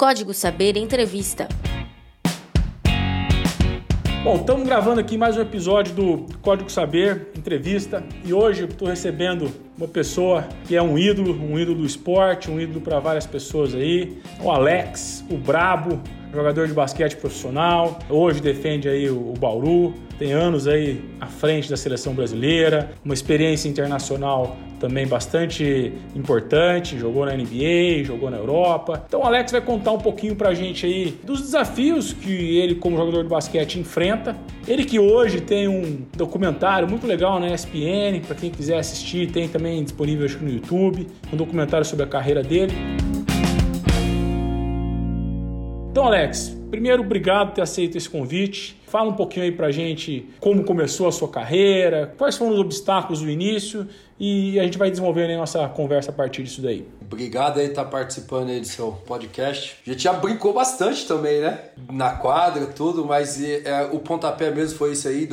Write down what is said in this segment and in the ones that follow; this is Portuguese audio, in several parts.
Código Saber Entrevista. Bom, estamos gravando aqui mais um episódio do Código Saber Entrevista e hoje estou recebendo uma pessoa que é um ídolo, um ídolo do esporte, um ídolo para várias pessoas aí, o Alex, o Brabo, jogador de basquete profissional, hoje defende aí o, Bauru, tem anos aí à frente da seleção brasileira, uma experiência internacional também bastante importante, jogou na NBA, jogou na Europa. Então o Alex vai contar um pouquinho pra gente aí dos desafios que ele como jogador de basquete enfrenta. Ele que hoje tem um documentário muito legal na ESPN, para quem quiser assistir, tem também disponível acho, no YouTube, um documentário sobre a carreira dele. Então, Alex, primeiro, obrigado por ter aceito esse convite. Fala um pouquinho aí pra gente como começou a sua carreira, quais foram os obstáculos do início e a gente vai desenvolvendo a nossa conversa a partir disso daí. Obrigado aí estar tá participando aí do seu podcast. A gente já brincou bastante também, né? Na quadra, tudo, mas é, o pontapé mesmo foi isso aí,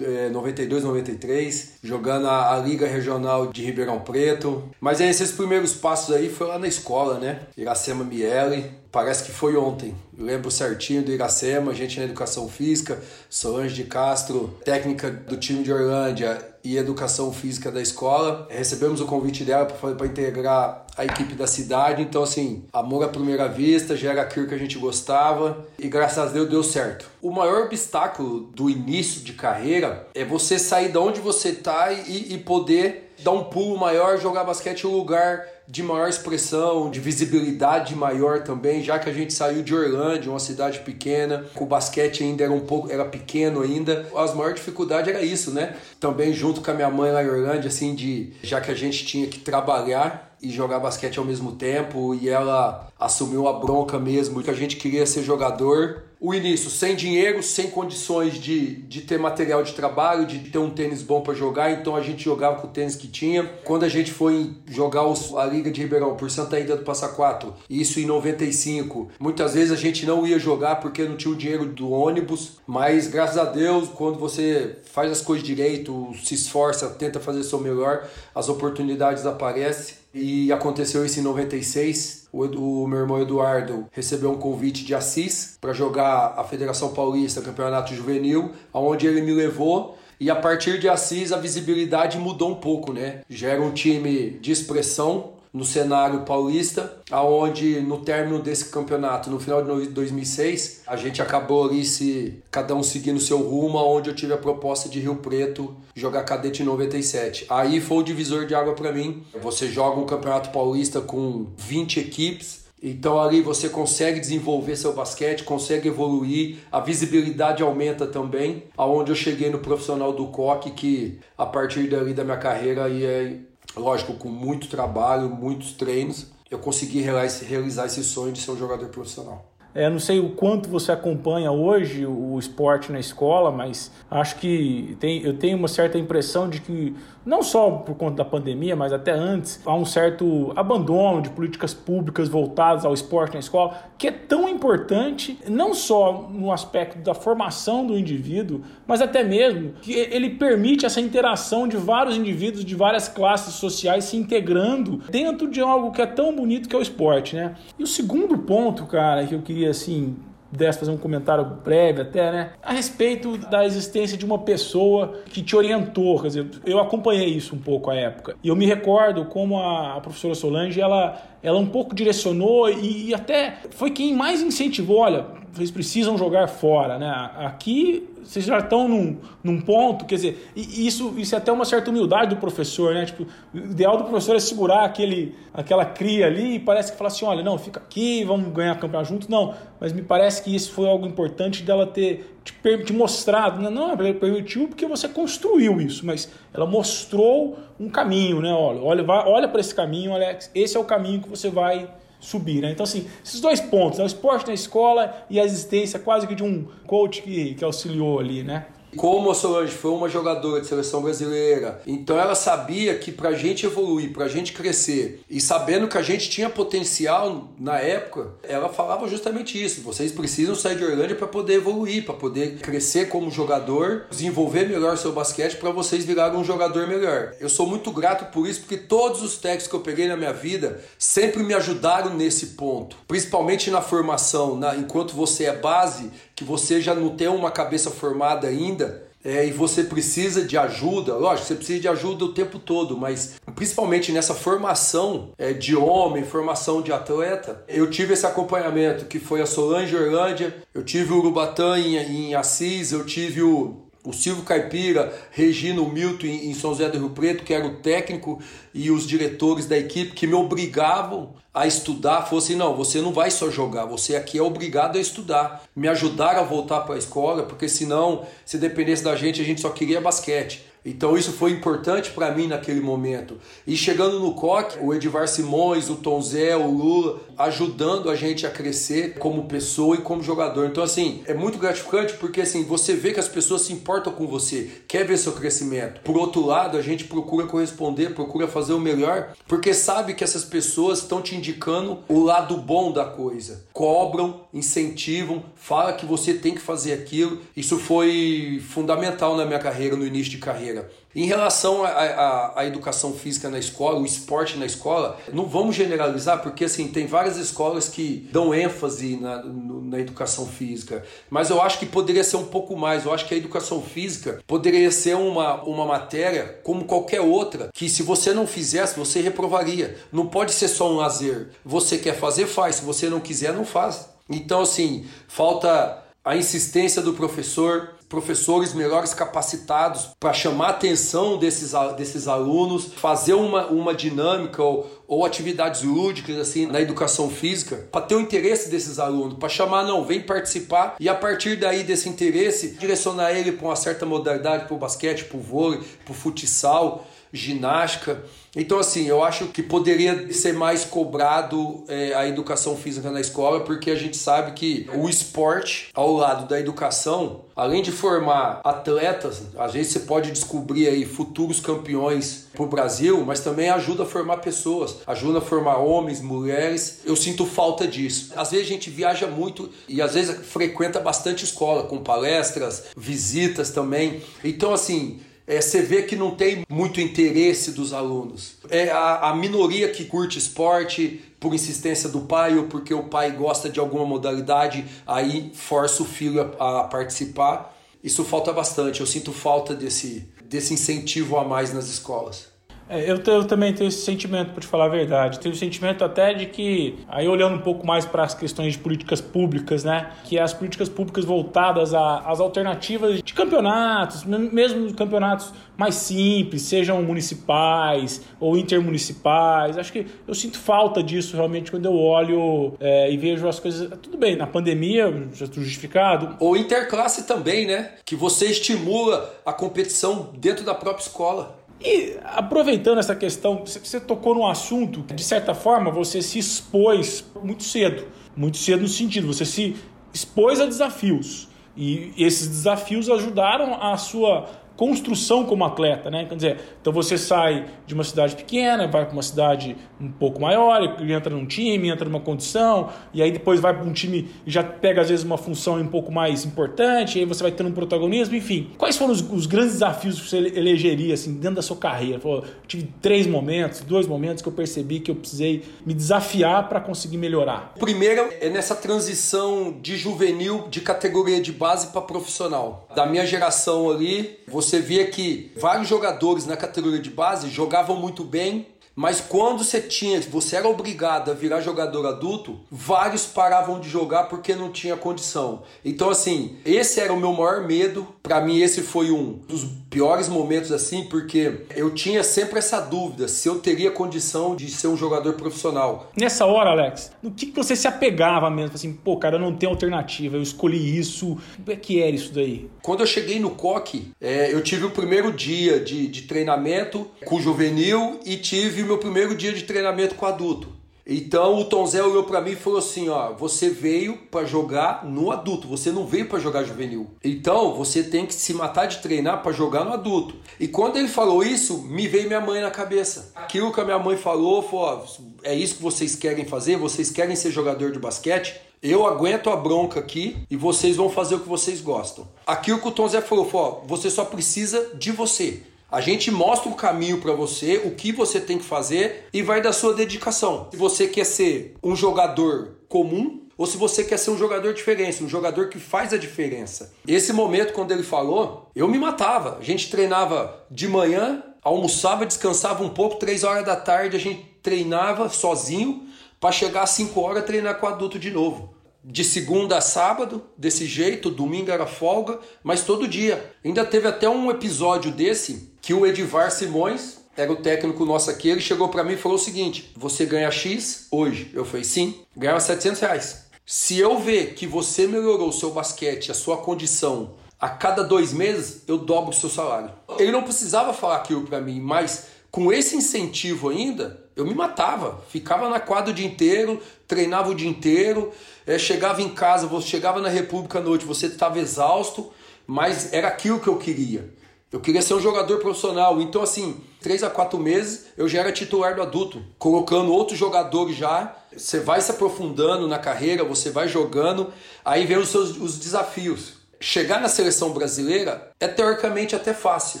92, 93, é, jogando a, a, Liga Regional de Ribeirão Preto. Mas aí, esses primeiros passos aí foi lá na escola, né? Iracema Miele, parece que foi ontem. Eu lembro certinho do Iracema, gente na educação física, Solange de Castro, técnica do time de Orlândia e educação física da escola. Recebemos o convite dela para integrar a equipe da cidade. Então, assim, amor à primeira vista, já era aquilo que a gente gostava e graças a Deus deu certo. O maior obstáculo do início de carreira é você sair de onde você está e, e poder dar um pulo maior, jogar basquete em um lugar de maior expressão, de visibilidade maior também, já que a gente saiu de Orlândia, uma cidade pequena, o basquete ainda era um pouco, era pequeno ainda. As maiores dificuldades era isso, né? Também junto com a minha mãe lá em Orlândia, assim, de já que a gente tinha que trabalhar e jogar basquete ao mesmo tempo e ela assumiu a bronca mesmo que a gente queria ser jogador. O início sem dinheiro, sem condições de, de ter material de trabalho, de ter um tênis bom para jogar, então a gente jogava com o tênis que tinha. Quando a gente foi jogar os, a Liga de Ribeirão por Santa Ida do Passa Quatro, isso em 95, muitas vezes a gente não ia jogar porque não tinha o dinheiro do ônibus, mas graças a Deus, quando você faz as coisas direito, se esforça, tenta fazer seu melhor, as oportunidades aparecem. E aconteceu isso em 96. O, o meu irmão Eduardo recebeu um convite de Assis para jogar a Federação Paulista Campeonato Juvenil, aonde ele me levou. E a partir de Assis a visibilidade mudou um pouco, né? Já era um time de expressão, no cenário paulista, aonde no término desse campeonato, no final de 2006, a gente acabou ali se cada um seguindo seu rumo, aonde eu tive a proposta de Rio Preto jogar cadete em 97. Aí foi o divisor de água para mim. Você joga um campeonato paulista com 20 equipes, então ali você consegue desenvolver seu basquete, consegue evoluir, a visibilidade aumenta também. Aonde eu cheguei no profissional do coque, que a partir dali da minha carreira ia lógico, com muito trabalho, muitos treinos, eu consegui realizar esse sonho de ser um jogador profissional. É, não sei o quanto você acompanha hoje o esporte na escola, mas acho que tem, eu tenho uma certa impressão de que, não só por conta da pandemia, mas até antes, há um certo abandono de políticas públicas voltadas ao esporte na escola, que é tão importante, não só no aspecto da formação do indivíduo, mas até mesmo que ele permite essa interação de vários indivíduos de várias classes sociais se integrando dentro de algo que é tão bonito que é o esporte, né? E o segundo ponto, cara, que eu queria queria assim pudesse fazer um comentário breve até, né? A respeito da existência de uma pessoa que te orientou, quer dizer, eu acompanhei isso um pouco à época. E eu me recordo como a, professora Solange, ela, ela um pouco direcionou e, e até foi quem mais incentivou, olha, vocês precisam jogar fora, né? Aqui vocês já estão num, num ponto, quer dizer, isso, isso é até uma certa humildade do professor, né? Tipo, o ideal do professor é segurar aquele, aquela cria ali e parece que fala assim, olha, não, fica aqui, vamos ganhar campeonato juntos. Não, mas me parece que isso foi algo importante dela ter te, te mostrado, né? não, ela permitiu porque você construiu isso, mas ela mostrou um caminho, né? Olha, olha, olha para esse caminho, Alex, esse é o caminho que você vai subir. Né? Então, assim, esses dois pontos, né? o esporte na escola e a existência quase que de um coach que, que auxiliou ali, né? Como a Solange foi uma jogadora de seleção brasileira, então ela sabia que pra gente evoluir, pra gente crescer, e sabendo que a gente tinha potencial na época, ela falava justamente isso: vocês precisam sair de Orlândia para poder evoluir, para poder crescer como jogador, desenvolver melhor seu basquete para vocês virarem um jogador melhor. Eu sou muito grato por isso, porque todos os técnicos que eu peguei na minha vida sempre me ajudaram nesse ponto, principalmente na formação, na, enquanto você é base, que você já não tem uma cabeça formada ainda, é, e você precisa de ajuda, lógico, você precisa de ajuda o tempo todo, mas principalmente nessa formação é, de homem, formação de atleta, eu tive esse acompanhamento que foi a Solange Orlândia, eu tive o Urubatã em, em Assis, eu tive o o Silvio Caipira, Regino Milton em São José do Rio Preto, que era o técnico e os diretores da equipe que me obrigavam a estudar, fosse não, você não vai só jogar, você aqui é obrigado a estudar. Me ajudaram a voltar para a escola, porque senão, se dependesse da gente, a gente só queria basquete. Então isso foi importante para mim naquele momento. E chegando no coque, o Edivar Simões, o Tom Zé, o Lula, ajudando a gente a crescer como pessoa e como jogador. Então assim, é muito gratificante porque assim, você vê que as pessoas se importam com você, quer ver seu crescimento. Por outro lado, a gente procura corresponder, procura fazer o melhor, porque sabe que essas pessoas estão te indicando o lado bom da coisa. Cobram, incentivam, fala que você tem que fazer aquilo. Isso foi fundamental na minha carreira, no início de carreira. Em relação à educação física na escola, o esporte na escola, não vamos generalizar, porque assim, tem várias escolas que dão ênfase na, na educação física, mas eu acho que poderia ser um pouco mais. Eu acho que a educação física poderia ser uma, uma matéria como qualquer outra, que se você não fizesse, você reprovaria. Não pode ser só um lazer. Você quer fazer, faz. Se você não quiser, não faz. Então, assim, falta a insistência do professor, professores melhores capacitados para chamar a atenção desses, desses alunos, fazer uma, uma dinâmica ou, ou atividades lúdicas assim na educação física, para ter o interesse desses alunos, para chamar, não, vem participar e a partir daí desse interesse, direcionar ele para uma certa modalidade, para o basquete, para o vôlei, para o futsal, ginástica. Então, assim, eu acho que poderia ser mais cobrado é, a educação física na escola, porque a gente sabe que o esporte, ao lado da educação, além de formar atletas, vezes você pode descobrir aí futuros campeões para o Brasil, mas também ajuda a formar pessoas, ajuda a formar homens, mulheres. Eu sinto falta disso. Às vezes a gente viaja muito e às vezes frequenta bastante escola, com palestras, visitas também. Então, assim, é, você vê que não tem muito interesse dos alunos. É a, a minoria que curte esporte por insistência do pai ou porque o pai gosta de alguma modalidade, aí força o filho a, a participar. Isso falta bastante. Eu sinto falta desse, desse incentivo a mais nas escolas. É, eu, eu, também tenho esse sentimento, para te falar a verdade. Tenho o sentimento até de que, aí olhando um pouco mais para as questões de políticas públicas, né? Que as políticas públicas voltadas às alternativas de campeonatos, mesmo campeonatos mais simples, sejam municipais ou intermunicipais. Acho que eu sinto falta disso realmente quando eu olho é, e vejo as coisas. Tudo bem, na pandemia, já estou justificado. Ou interclasse também, né? Que você estimula a competição dentro da própria escola. E aproveitando essa questão, você tocou num assunto que, de certa forma, você se expôs muito cedo. Muito cedo no sentido, você se expôs a desafios. E esses desafios ajudaram a sua construção como atleta, né? Quer dizer, então você sai de uma cidade pequena, vai para uma cidade um pouco maior, entra num time, entra numa condição, e aí depois vai para um time e já pega às vezes uma função um pouco mais importante, e aí você vai tendo um protagonismo, enfim. Quais foram os, os grandes desafios que você elegeria assim dentro da sua carreira? Tive três momentos, dois momentos que eu percebi que eu precisei me desafiar para conseguir melhorar. Primeiro é nessa transição de juvenil de categoria de base para profissional. Da minha geração ali, você você via que vários jogadores na categoria de base jogavam muito bem, mas quando você tinha, você era obrigado a virar jogador adulto, vários paravam de jogar porque não tinha condição. Então assim, esse era o meu maior medo. Para mim esse foi um dos piores momentos assim, porque eu tinha sempre essa dúvida se eu teria condição de ser um jogador profissional. Nessa hora, Alex, no que você se apegava mesmo? Assim, pô, cara, eu não tenho alternativa, eu escolhi isso. O que era isso daí? Quando eu cheguei no COC, é, eu tive o primeiro dia de, de treinamento com o juvenil e tive o meu primeiro dia de treinamento com o adulto. Então o Tom Zé olhou para mim e falou assim: ó, você veio para jogar no adulto, você não veio para jogar juvenil. Então você tem que se matar de treinar para jogar no adulto. E quando ele falou isso, me veio minha mãe na cabeça. Aquilo que a minha mãe falou foi: ó, é isso que vocês querem fazer? Vocês querem ser jogador de basquete? Eu aguento a bronca aqui e vocês vão fazer o que vocês gostam. Aquilo que o Tom Zé falou, foi, ó, você só precisa de você. A gente mostra o caminho para você, o que você tem que fazer e vai da sua dedicação. Se você quer ser um jogador comum ou se você quer ser um jogador diferente, um jogador que faz a diferença. Esse momento, quando ele falou, eu me matava. A gente treinava de manhã, almoçava, descansava um pouco, três horas da tarde a gente treinava sozinho para chegar às 5 horas treinar com adulto de novo. De segunda a sábado, desse jeito, domingo era folga, mas todo dia. Ainda teve até um episódio desse que o Edivar Simões, era o técnico nosso aqui, ele chegou para mim e falou o seguinte: Você ganha X hoje? Eu falei: Sim, ganhava 700 reais. Se eu ver que você melhorou o seu basquete, a sua condição a cada dois meses, eu dobro o seu salário. Ele não precisava falar aquilo para mim, mas com esse incentivo ainda, eu me matava. Ficava na quadra o dia inteiro, treinava o dia inteiro, é, chegava em casa, você chegava na República à noite, você estava exausto, mas era aquilo que eu queria. Eu queria ser um jogador profissional. Então, assim, três a quatro meses eu já era titular do adulto, colocando outros jogadores já. Você vai se aprofundando na carreira, você vai jogando, aí vem os seus os desafios. Chegar na seleção brasileira é teoricamente até fácil.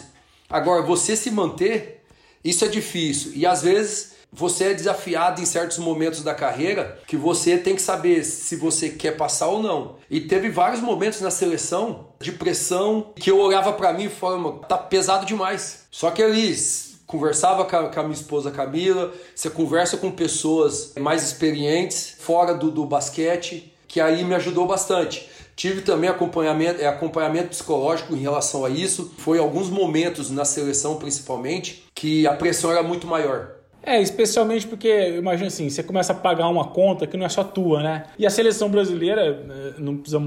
Agora, você se manter, isso é difícil. E às vezes você é desafiado em certos momentos da carreira que você tem que saber se você quer passar ou não. E teve vários momentos na seleção de pressão que eu olhava para mim e falava, tá pesado demais. Só que eles conversava com a, com a, minha esposa Camila, você conversa com pessoas mais experientes fora do, do basquete, que aí me ajudou bastante. Tive também acompanhamento, é, acompanhamento psicológico em relação a isso. Foi alguns momentos na seleção, principalmente, que a pressão era muito maior. É, especialmente porque, imagina assim, você começa a pagar uma conta que não é só tua, né? E a seleção brasileira, eh, não precisa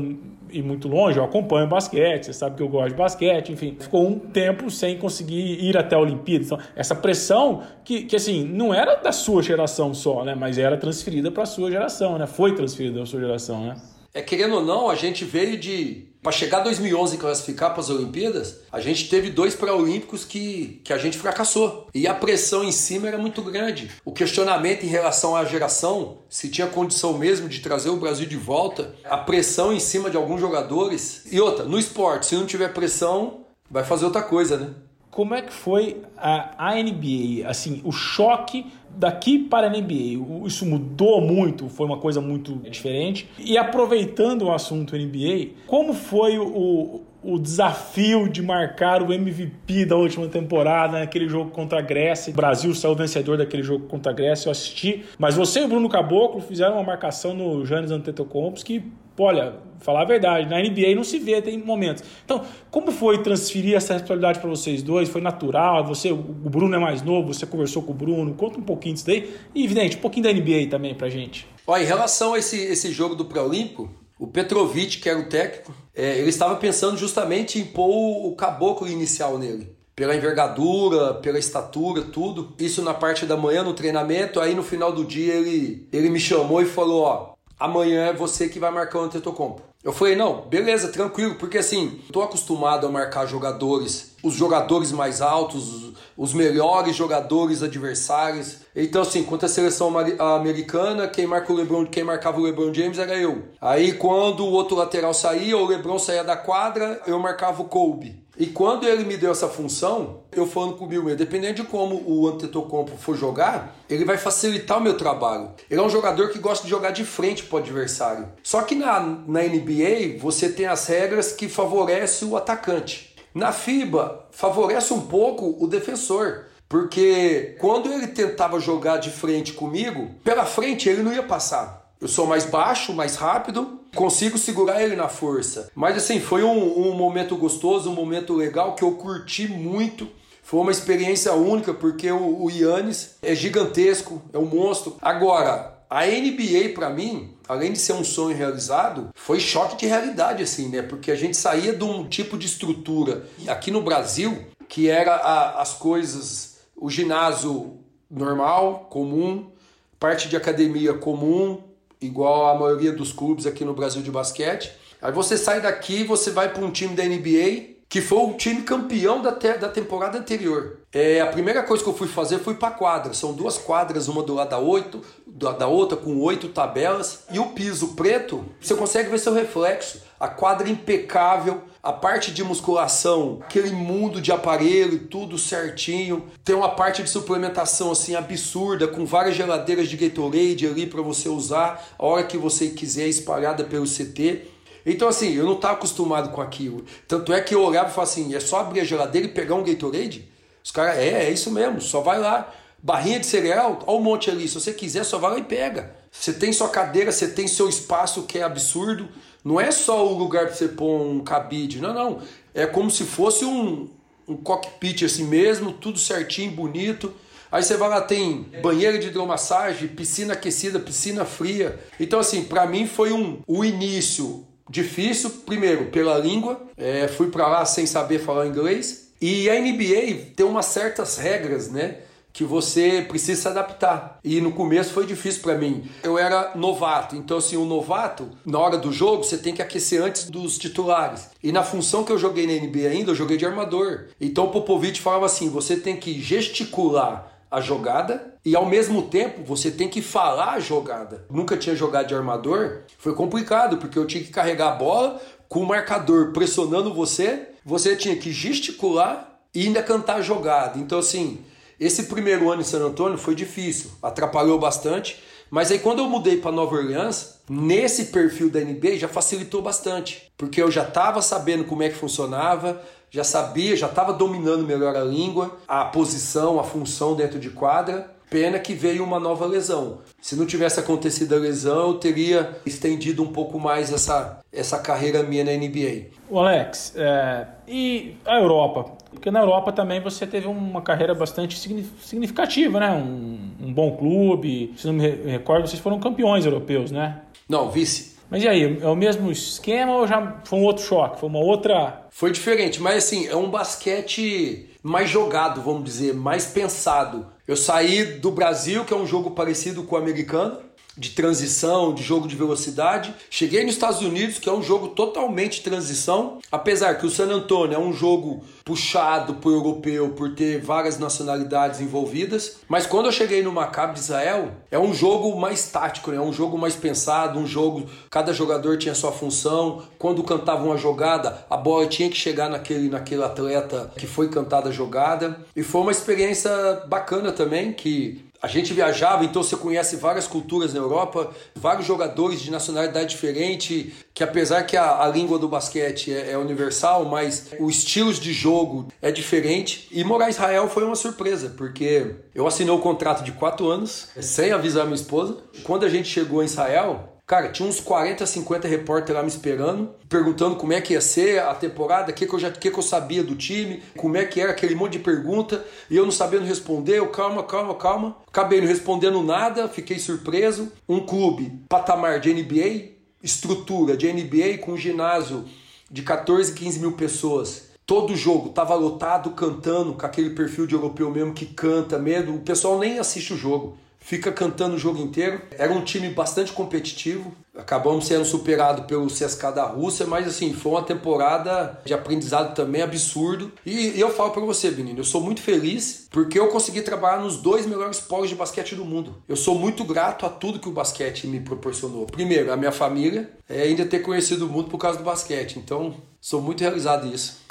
ir muito longe, eu acompanho basquete, você sabe que eu gosto de basquete, enfim. Ficou um tempo sem conseguir ir até a Olimpíada. Então, essa pressão que, que assim, não era da sua geração só, né? Mas era transferida para a sua geração, né? Foi transferida para a sua geração, né? É, querendo ou não, a gente veio de para chegar 2011 e classificar para as Olimpíadas, a gente teve dois pré-olímpicos que, que a gente fracassou. E a pressão em cima era muito grande. O questionamento em relação à geração, se tinha condição mesmo de trazer o Brasil de volta, a pressão em cima de alguns jogadores. E outra, no esporte, se não tiver pressão, vai fazer outra coisa, né? Como é que foi a, a NBA? Assim, o choque daqui para a NBA, isso mudou muito, foi uma coisa muito diferente. E aproveitando o assunto NBA, como foi o, o desafio de marcar o MVP da última temporada naquele jogo contra a Grécia. O Brasil saiu vencedor daquele jogo contra a Grécia, eu assisti. Mas você e o Bruno Caboclo fizeram uma marcação no Janis Antetokounmpo que, olha, falar a verdade, na NBA não se vê, tem momentos. Então, como foi transferir essa responsabilidade para vocês dois? Foi natural? Você, o Bruno é mais novo, você conversou com o Bruno, conta um pouquinho disso daí. E, evidente, um pouquinho da NBA também pra gente. Ó, em relação a esse, esse jogo do pré-olímpico, o Petrovic, que era o técnico, é, ele estava pensando justamente em pôr o caboclo inicial nele. Pela envergadura, pela estatura, tudo. Isso na parte da manhã, no treinamento. Aí no final do dia ele, ele me chamou e falou: Ó, amanhã é você que vai marcar o Antetokounmpo. Eu falei, não, beleza, tranquilo, porque assim, tô acostumado a marcar jogadores, os jogadores mais altos, os melhores jogadores adversários. Então, assim, contra a seleção americana, quem marca o LeBron, quem marcava o LeBron James era eu. Aí, quando o outro lateral saía, o LeBron saía da quadra, eu marcava o Kobe. E quando ele me deu essa função, eu falando comigo, dependendo de como o Antetokounmpo for jogar, ele vai facilitar o meu trabalho. Ele é um jogador que gosta de jogar de frente para o adversário. Só que na, na NBA, você tem as regras que favorecem o atacante. Na FIBA, favorece um pouco o defensor. Porque quando ele tentava jogar de frente comigo, pela frente ele não ia passar. Eu sou mais baixo, mais rápido, consigo segurar ele na força. Mas assim, foi um, um momento gostoso, um momento legal que eu curti muito. Foi uma experiência única, porque o, o Yannis é gigantesco, é um monstro. Agora, a NBA para mim, além de ser um sonho realizado, foi choque de realidade assim, né? Porque a gente saía de um tipo de estrutura aqui no Brasil que era a, as coisas, o ginásio normal, comum, parte de academia comum, igual a maioria dos clubes aqui no Brasil de basquete. Aí você sai daqui você vai para um time da NBA, que foi o time campeão da, te da temporada anterior. É, a primeira coisa que eu fui fazer foi para quadra. São duas quadras, uma do lado da, oito, da outra, com oito tabelas. E o piso preto, você consegue ver seu reflexo. A quadra impecável, a parte de musculação, aquele mundo de aparelho, tudo certinho. Tem uma parte de suplementação assim absurda, com várias geladeiras de Gatorade ali para você usar a hora que você quiser, espalhada pelo CT. Então, assim, eu não estava acostumado com aquilo. Tanto é que eu olhava e falava assim: é só abrir a geladeira e pegar um Gatorade? Os caras, é, é isso mesmo, só vai lá. Barrinha de cereal, olha um monte ali. Se você quiser, só vai lá e pega. Você tem sua cadeira, você tem seu espaço que é absurdo. Não é só o lugar para você pôr um cabide, não, não. É como se fosse um, um cockpit assim mesmo, tudo certinho, bonito. Aí você vai lá, tem banheiro de hidromassagem, piscina aquecida, piscina fria. Então, assim, para mim foi um, o início difícil, primeiro, pela língua. É, fui para lá sem saber falar inglês. E a NBA tem umas certas regras, né? Que você precisa se adaptar. E no começo foi difícil para mim. Eu era novato, então assim, o novato, na hora do jogo, você tem que aquecer antes dos titulares. E na função que eu joguei na NBA ainda, eu joguei de armador. Então o Popovich falava assim: você tem que gesticular a jogada e ao mesmo tempo você tem que falar a jogada. Nunca tinha jogado de armador, foi complicado porque eu tinha que carregar a bola com o marcador pressionando você, você tinha que gesticular e ainda cantar a jogada. Então assim, esse primeiro ano em San Antônio foi difícil, atrapalhou bastante, mas aí quando eu mudei para Nova Orleans, nesse perfil da NBA já facilitou bastante, porque eu já estava sabendo como é que funcionava, já sabia, já estava dominando melhor a língua, a posição, a função dentro de quadra. Pena que veio uma nova lesão. Se não tivesse acontecido a lesão, eu teria estendido um pouco mais essa, essa carreira minha na NBA. O Alex, é, e a Europa? Porque na Europa também você teve uma carreira bastante significativa, né? Um, um bom clube. Se não me recordo, vocês foram campeões europeus, né? Não, vice. Mas e aí, é o mesmo esquema ou já foi um outro choque? Foi uma outra. Foi diferente, mas assim, é um basquete mais jogado, vamos dizer, mais pensado. Eu saí do Brasil, que é um jogo parecido com o americano, de transição, de jogo de velocidade. Cheguei nos Estados Unidos, que é um jogo totalmente transição, apesar que o San Antonio é um jogo puxado por europeu, por ter várias nacionalidades envolvidas. Mas quando eu cheguei no Maccabi de Israel, é um jogo mais tático, né? é um jogo mais pensado, um jogo cada jogador tinha sua função. Quando cantava uma jogada, a bola tinha que chegar naquele naquele atleta que foi cantada a jogada. E foi uma experiência bacana também que a gente viajava, então você conhece várias culturas na Europa, vários jogadores de nacionalidade diferente, que apesar que a, a língua do basquete é, é, universal, mas os estilos de jogo é diferente. E morar em Israel foi uma surpresa, porque eu assinei o um contrato de quatro anos, sem avisar minha esposa. Quando a gente chegou em Israel, Cara, tinha uns 40, 50 repórteres lá me esperando, perguntando como é que ia ser a temporada, o que, que, eu já, que, que eu sabia do time, como é que era aquele monte de pergunta, e eu não sabendo responder, eu calma, calma, calma. Acabei não respondendo nada, fiquei surpreso. Um clube, patamar de NBA, estrutura de NBA com um ginásio de 14, 15 mil pessoas. Todo jogo tava lotado cantando, com aquele perfil de europeu mesmo que canta mesmo. O pessoal nem assiste o jogo fica cantando o jogo inteiro. Era um time bastante competitivo. Acabamos sendo superado pelo CSK da Rússia, mas assim, foi uma temporada de aprendizado também absurdo. E, e eu falo para você, menino, eu sou muito feliz porque eu consegui trabalhar nos dois melhores polos de basquete do mundo. Eu sou muito grato a tudo que o basquete me proporcionou. Primeiro, a minha família, é ainda ter conhecido o mundo por causa do basquete. Então, sou muito realizado nisso.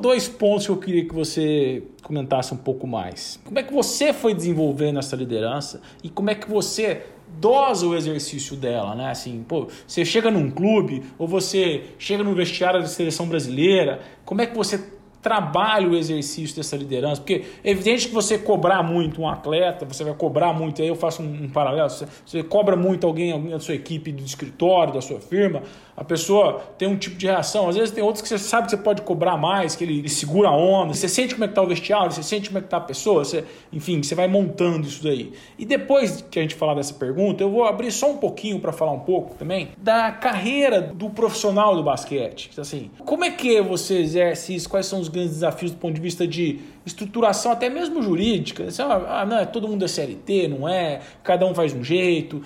Dois pontos que eu queria que você comentasse um pouco mais. Como é que você foi desenvolvendo essa liderança e como é que você dosa o exercício dela, né? Assim, pô, você chega num clube ou você chega no vestiário da seleção brasileira, como é que você trabalha o exercício dessa liderança, porque é evidente que você cobrar muito um atleta, você vai cobrar muito, aí eu faço um, um paralelo, você, você, cobra muito alguém, alguém da sua equipe do escritório, da sua firma, a pessoa tem um tipo de reação. Às vezes tem outros que você sabe que você pode cobrar mais, que ele, ele segura a onda. Você sente como é que tá o vestiário, você sente como é que tá a pessoa, você, enfim, você vai montando isso daí. E depois que a gente falar dessa pergunta, eu vou abrir só um pouquinho para falar um pouco também da carreira do profissional do basquete. Assim, como é que você exerce isso? Quais são os grandes desafios do ponto de vista de estruturação, até mesmo jurídica. Você, ah, não, é todo mundo é CLT, não é? Cada um faz um jeito.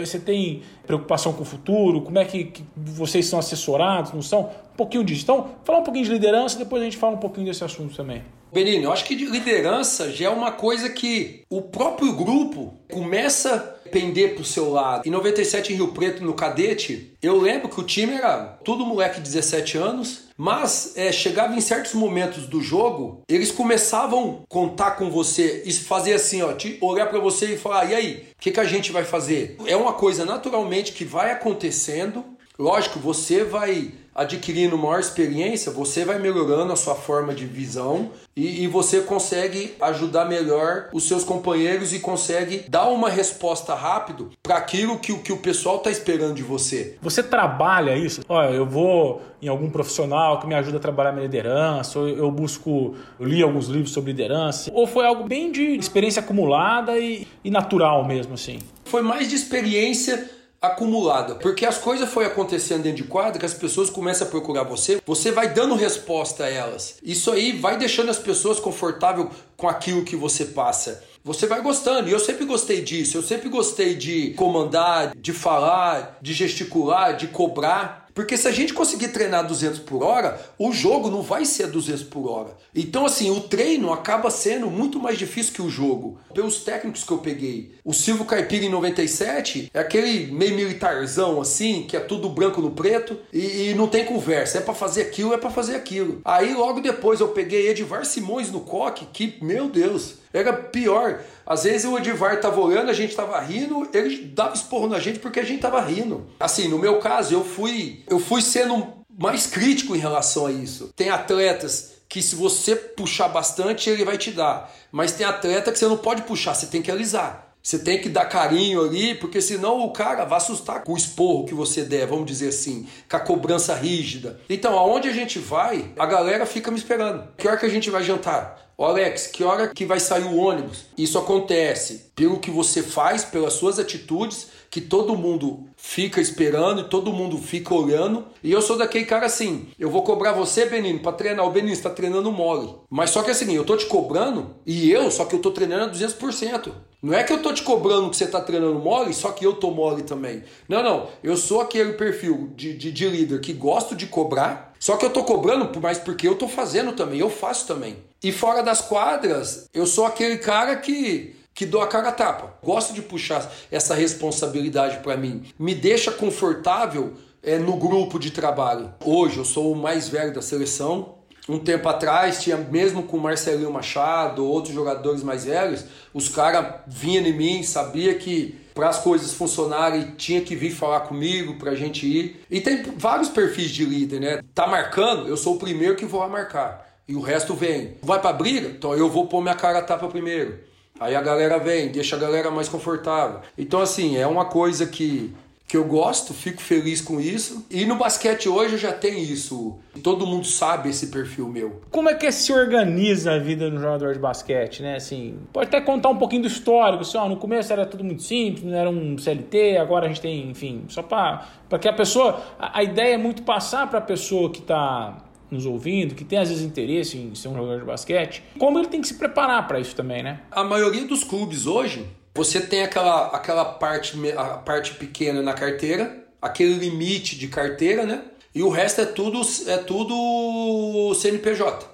Você tem preocupação com o futuro? Como é que vocês são assessorados, não são? Um pouquinho disso. Então, falar um pouquinho de liderança, depois a gente fala um pouquinho desse assunto também. Benino, eu acho que liderança já é uma coisa que o próprio grupo começa a pender pro seu lado. Em 97 em Rio Preto, no cadete, eu lembro que o time era tudo moleque de 17 anos, mas é, chegava em certos momentos do jogo, eles começavam a contar com você e fazer assim, ó, olhar para você e falar: e aí, o que, que a gente vai fazer? É uma coisa naturalmente que vai acontecendo. Lógico, você vai adquirindo maior experiência, você vai melhorando a sua forma de visão e, e, você consegue ajudar melhor os seus companheiros e consegue dar uma resposta rápido para aquilo que, que o pessoal está esperando de você. Você trabalha isso? Olha, eu vou em algum profissional que me ajuda a trabalhar minha liderança, ou eu busco, eu li alguns livros sobre liderança, ou foi algo bem de experiência acumulada e, e natural mesmo assim? Foi mais de experiência acumulada, porque as coisas foi acontecendo dentro de quadra que as pessoas começam a procurar você, você vai dando resposta a elas. Isso aí vai deixando as pessoas confortáveis com aquilo que você passa. Você vai gostando, e eu sempre gostei disso. Eu sempre gostei de comandar, de falar, de gesticular, de cobrar. Porque se a gente conseguir treinar 200 por hora, o jogo não vai ser 200 por hora. Então, assim, o treino acaba sendo muito mais difícil que o jogo. Pelos técnicos que eu peguei. O Silvio Caipira em 97 é aquele meio militarzão, assim, que é tudo branco no preto e, e não tem conversa. É para fazer aquilo, é para fazer aquilo. Aí, logo depois, eu peguei Edvar Simões no coque, que, meu Deus, era pior. Às vezes o Edivar tava olhando, a gente tava rindo, ele dava esporro na gente porque a gente tava rindo. Assim, no meu caso, eu fui, eu fui sendo mais crítico em relação a isso. Tem atletas que se você puxar bastante, ele vai te dar. Mas tem atleta que você não pode puxar, você tem que alisar. Você tem que dar carinho ali, porque senão o cara vai assustar com o esporro que você der, vamos dizer assim, com a cobrança rígida. Então, aonde a gente vai, a galera fica me esperando. Que hora que a gente vai jantar? Ô Alex, que hora que vai sair o ônibus? Isso acontece pelo que você faz, pelas suas atitudes, que todo mundo fica esperando e todo mundo fica olhando. E eu sou daquele cara assim, eu vou cobrar você, Benino, para treinar. O Benino está treinando mole. Mas só que assim, eu tô te cobrando e eu, só que eu tô treinando a 200%. Não é que eu tô te cobrando que você tá treinando mole, só que eu tô mole também. Não, não. Eu sou aquele perfil de, de, de líder que gosto de cobrar, só que eu tô cobrando, mas porque eu tô fazendo também, eu faço também. E fora das quadras, eu sou aquele cara que que dou a cara a tapa. Gosto de puxar essa responsabilidade para mim. Me deixa confortável é, no grupo de trabalho. Hoje eu sou o mais velho da seleção. Um tempo atrás, tinha mesmo com Marcelinho Machado, outros jogadores mais velhos, os caras vinham em mim, sabia que para as coisas funcionarem tinha que vir falar comigo para a gente ir. E tem vários perfis de líder, né? Tá marcando, eu sou o primeiro que vou marcar e o resto vem. Vai pra briga? Então eu vou pôr minha cara a tapa primeiro. Aí a galera vem, deixa a galera mais confortável. Então, assim, é uma coisa que, que eu gosto, fico feliz com isso. E no basquete hoje já tem isso. Todo mundo sabe esse perfil meu. Como é que se organiza a vida no jogador de basquete, né? Assim, pode até contar um pouquinho do histórico. Assim, ó, no começo era tudo muito simples, não era um CLT, agora a gente tem, enfim, só para que a pessoa. A, a ideia é muito passar para a pessoa que está nos ouvindo, que tem às vezes interesse em ser um jogador de basquete, como ele tem que se preparar para isso também, né? A maioria dos clubes hoje, você tem aquela, aquela parte, a parte pequena na carteira, aquele limite de carteira, né? E o resto é tudo, é tudo CNPJ.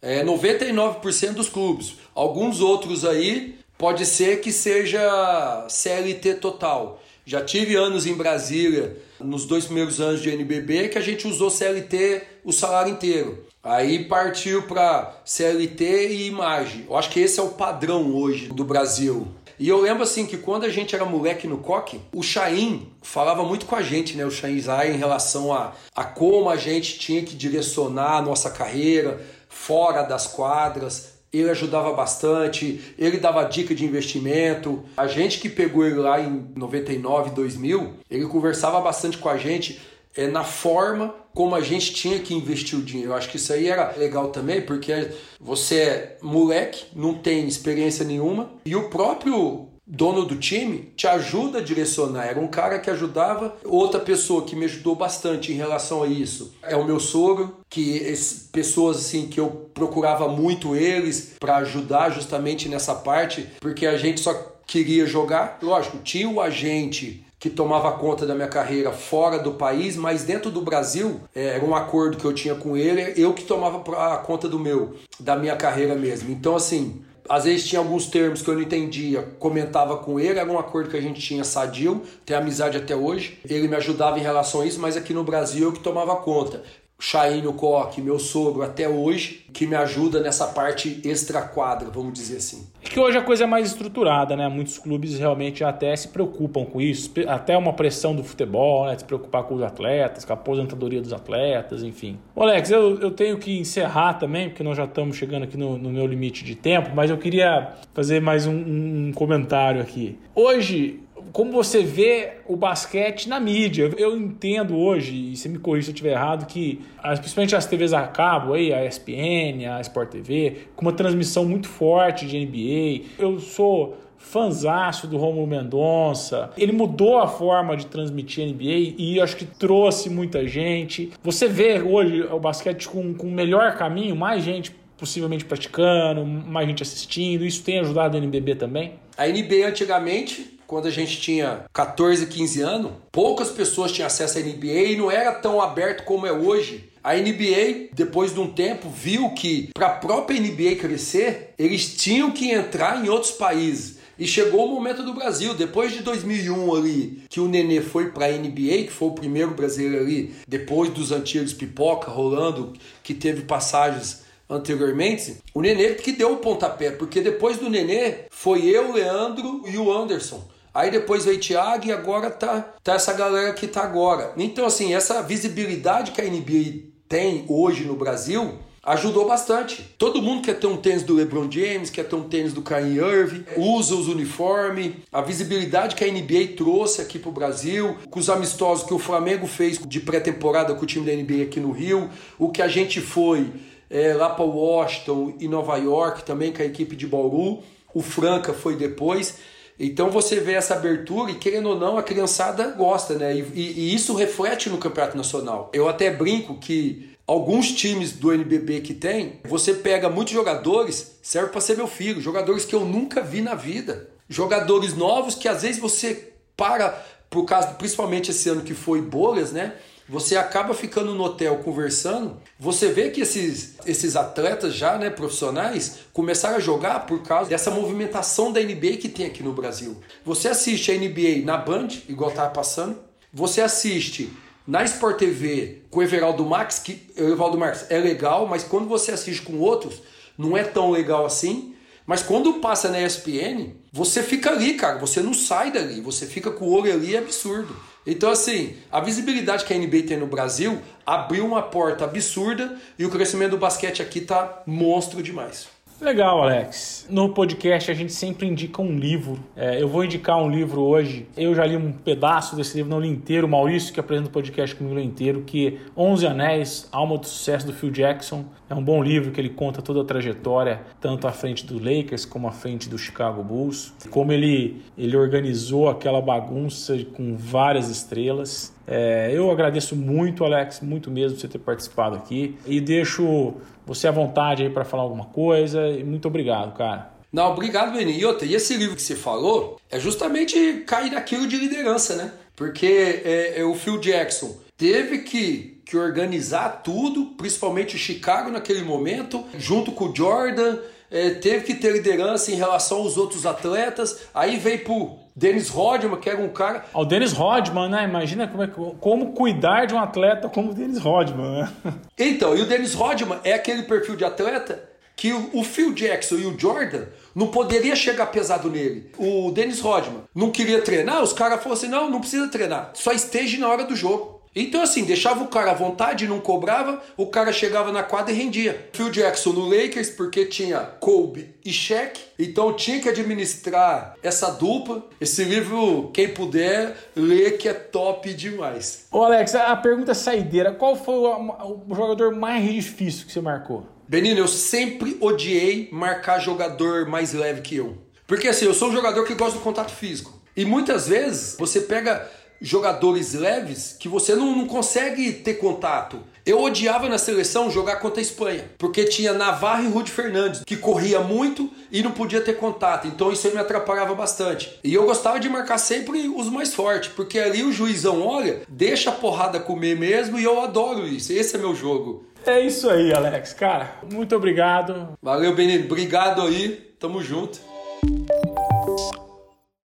É 99% dos clubes. Alguns outros aí pode ser que seja CLT total. Já tive anos em Brasília, nos dois primeiros anos de NBB, que a gente usou CLT o salário inteiro. Aí partiu para CLT e imagem. Eu acho que esse é o padrão hoje do Brasil. E eu lembro assim que quando a gente era moleque no coque, o Chain falava muito com a gente, né? O Chain Zay em relação a, a como a gente tinha que direcionar a nossa carreira fora das quadras, ele ajudava bastante, ele dava dica de investimento. A gente que pegou ele lá em 99, 2000, ele conversava bastante com a gente é, na forma como a gente tinha que investir o dinheiro. Eu acho que isso aí era legal também, porque você é moleque, não tem experiência nenhuma, e o próprio dono do time te ajuda a direcionar. Era um cara que ajudava. Outra pessoa que me ajudou bastante em relação a isso é o meu sogro, que pessoas assim que eu procurava muito eles para ajudar justamente nessa parte, porque a gente só queria jogar. Lógico, tinha o agente que tomava conta da minha carreira fora do país, mas dentro do Brasil é, era um acordo que eu tinha com ele, eu que tomava a conta do meu, da minha carreira mesmo. Então assim, às vezes tinha alguns termos que eu não entendia, comentava com ele, era um acordo que a gente tinha sadio, tem amizade até hoje. Ele me ajudava em relação a isso, mas aqui no Brasil eu que tomava conta. Chainho Coque, meu sogro até hoje, que me ajuda nessa parte extra quadra, vamos dizer assim. Que hoje a coisa é mais estruturada, né? Muitos clubes realmente até se preocupam com isso, até uma pressão do futebol, né? Se preocupar com os atletas, com a aposentadoria dos atletas, enfim. Ô Alex, eu, eu tenho que encerrar também, porque nós já estamos chegando aqui no, no meu limite de tempo, mas eu queria fazer mais um, um comentário aqui. Hoje, como você vê o basquete na mídia. Eu entendo hoje, e se me corrija se eu estiver errado, que principalmente as TVs a cabo, aí, a ESPN, a Sport TV, com uma transmissão muito forte de NBA. Eu sou fanzaço do Romulo Mendonça. Ele mudou a forma de transmitir NBA e acho que trouxe muita gente. Você vê hoje o basquete com, com o melhor caminho, mais gente possivelmente praticando, mais gente assistindo. Isso tem ajudado a NBB também? A NBA antigamente quando a gente tinha 14, 15 anos, poucas pessoas tinham acesso à NBA e não era tão aberto como é hoje. A NBA, depois de um tempo, viu que para a própria NBA crescer, eles tinham que entrar em outros países. E chegou o momento do Brasil, depois de 2001 ali, que o Nenê foi para a NBA, que foi o primeiro brasileiro ali, depois dos antigos pipoca rolando, que teve passagens anteriormente, o Nenê que deu o pontapé, porque depois do Nenê foi eu, Leandro e o Anderson. Aí depois veio Thiago e agora tá, tá essa galera que tá agora. Então, assim, essa visibilidade que a NBA tem hoje no Brasil ajudou bastante. Todo mundo quer ter um tênis do LeBron James, quer ter um tênis do Kyrie Irving, usa os uniformes, a visibilidade que a NBA trouxe aqui pro Brasil, com os amistosos que o Flamengo fez de pré-temporada com o time da NBA aqui no Rio, o que a gente foi é, lá para Washington e Nova York também com a equipe de Bauru, o Franca foi depois. Então você vê essa abertura e, querendo ou não, a criançada gosta, né? E, e, isso reflete no campeonato nacional. Eu até brinco que alguns times do NBB que tem, você pega muitos jogadores, serve para ser meu filho, jogadores que eu nunca vi na vida. Jogadores novos que às vezes você para, por causa, principalmente esse ano que foi bolhas, né? Você acaba ficando no hotel conversando, você vê que esses, esses atletas já, né, profissionais, começaram a jogar por causa dessa movimentação da NBA que tem aqui no Brasil. Você assiste a NBA na Band, igual estava passando, você assiste na Sport TV com o Everaldo Max, que o Everaldo Max é legal, mas quando você assiste com outros, não é tão legal assim. Mas quando passa na ESPN, você fica ali, cara, você não sai dali, você fica com o olho ali, é absurdo. Então, assim, a visibilidade que a NBA tem no Brasil abriu uma porta absurda e o crescimento do basquete aqui tá monstro demais. Legal, Alex. No podcast a gente sempre indica um livro. É, eu vou indicar um livro hoje. Eu já li um pedaço desse livro, não li inteiro. O Maurício, que apresenta o podcast comigo, li inteiro, que 11 Anéis, Alma do Sucesso do Phil Jackson. É um bom livro que ele conta toda a trajetória, tanto à frente do Lakers como à frente do Chicago Bulls. Como ele, ele organizou aquela bagunça com várias estrelas. É, eu agradeço muito, Alex, muito mesmo você ter participado aqui. E deixo você à vontade aí para falar alguma coisa. E muito obrigado, cara. Não, obrigado, Benin. E e esse livro que você falou é justamente cair naquilo de liderança, né? Porque é, é, o Phil Jackson teve que, que organizar tudo, principalmente o Chicago naquele momento, junto com o Jordan, é, teve que ter liderança em relação aos outros atletas. Aí veio pro Dennis Rodman, que era um cara. O Dennis Rodman, né? Imagina como, é, como cuidar de um atleta como o Dennis Rodman, né? Então, e o Dennis Rodman é aquele perfil de atleta que o, Phil Jackson e o Jordan não poderia chegar pesado nele. O Dennis Rodman não queria treinar, os caras falaram assim: não, não precisa treinar, só esteja na hora do jogo. Então, assim, deixava o cara à vontade, não cobrava, o cara chegava na quadra e rendia. Phil Jackson no Lakers, porque tinha Kobe e Shaq, então tinha que administrar essa dupla. Esse livro, quem puder, lê que é top demais. Ô Alex, a pergunta é saideira: qual foi o, o jogador mais difícil que você marcou? Benino, eu sempre odiei marcar jogador mais leve que eu. Porque assim, eu sou um jogador que gosta do contato físico. E muitas vezes você pega jogadores leves que você não, não consegue ter contato. Eu odiava na seleção jogar contra a Espanha, porque tinha Navarro e Rudy Fernandes, que corria muito e não podia ter contato. Então isso aí me atrapalhava bastante. E eu gostava de marcar sempre os mais fortes, porque ali o juizão olha, deixa a porrada comer mesmo e eu adoro isso. Esse é meu jogo. É isso aí, Alex. Cara, muito obrigado. Valeu, Benito. Obrigado aí. Tamo junto.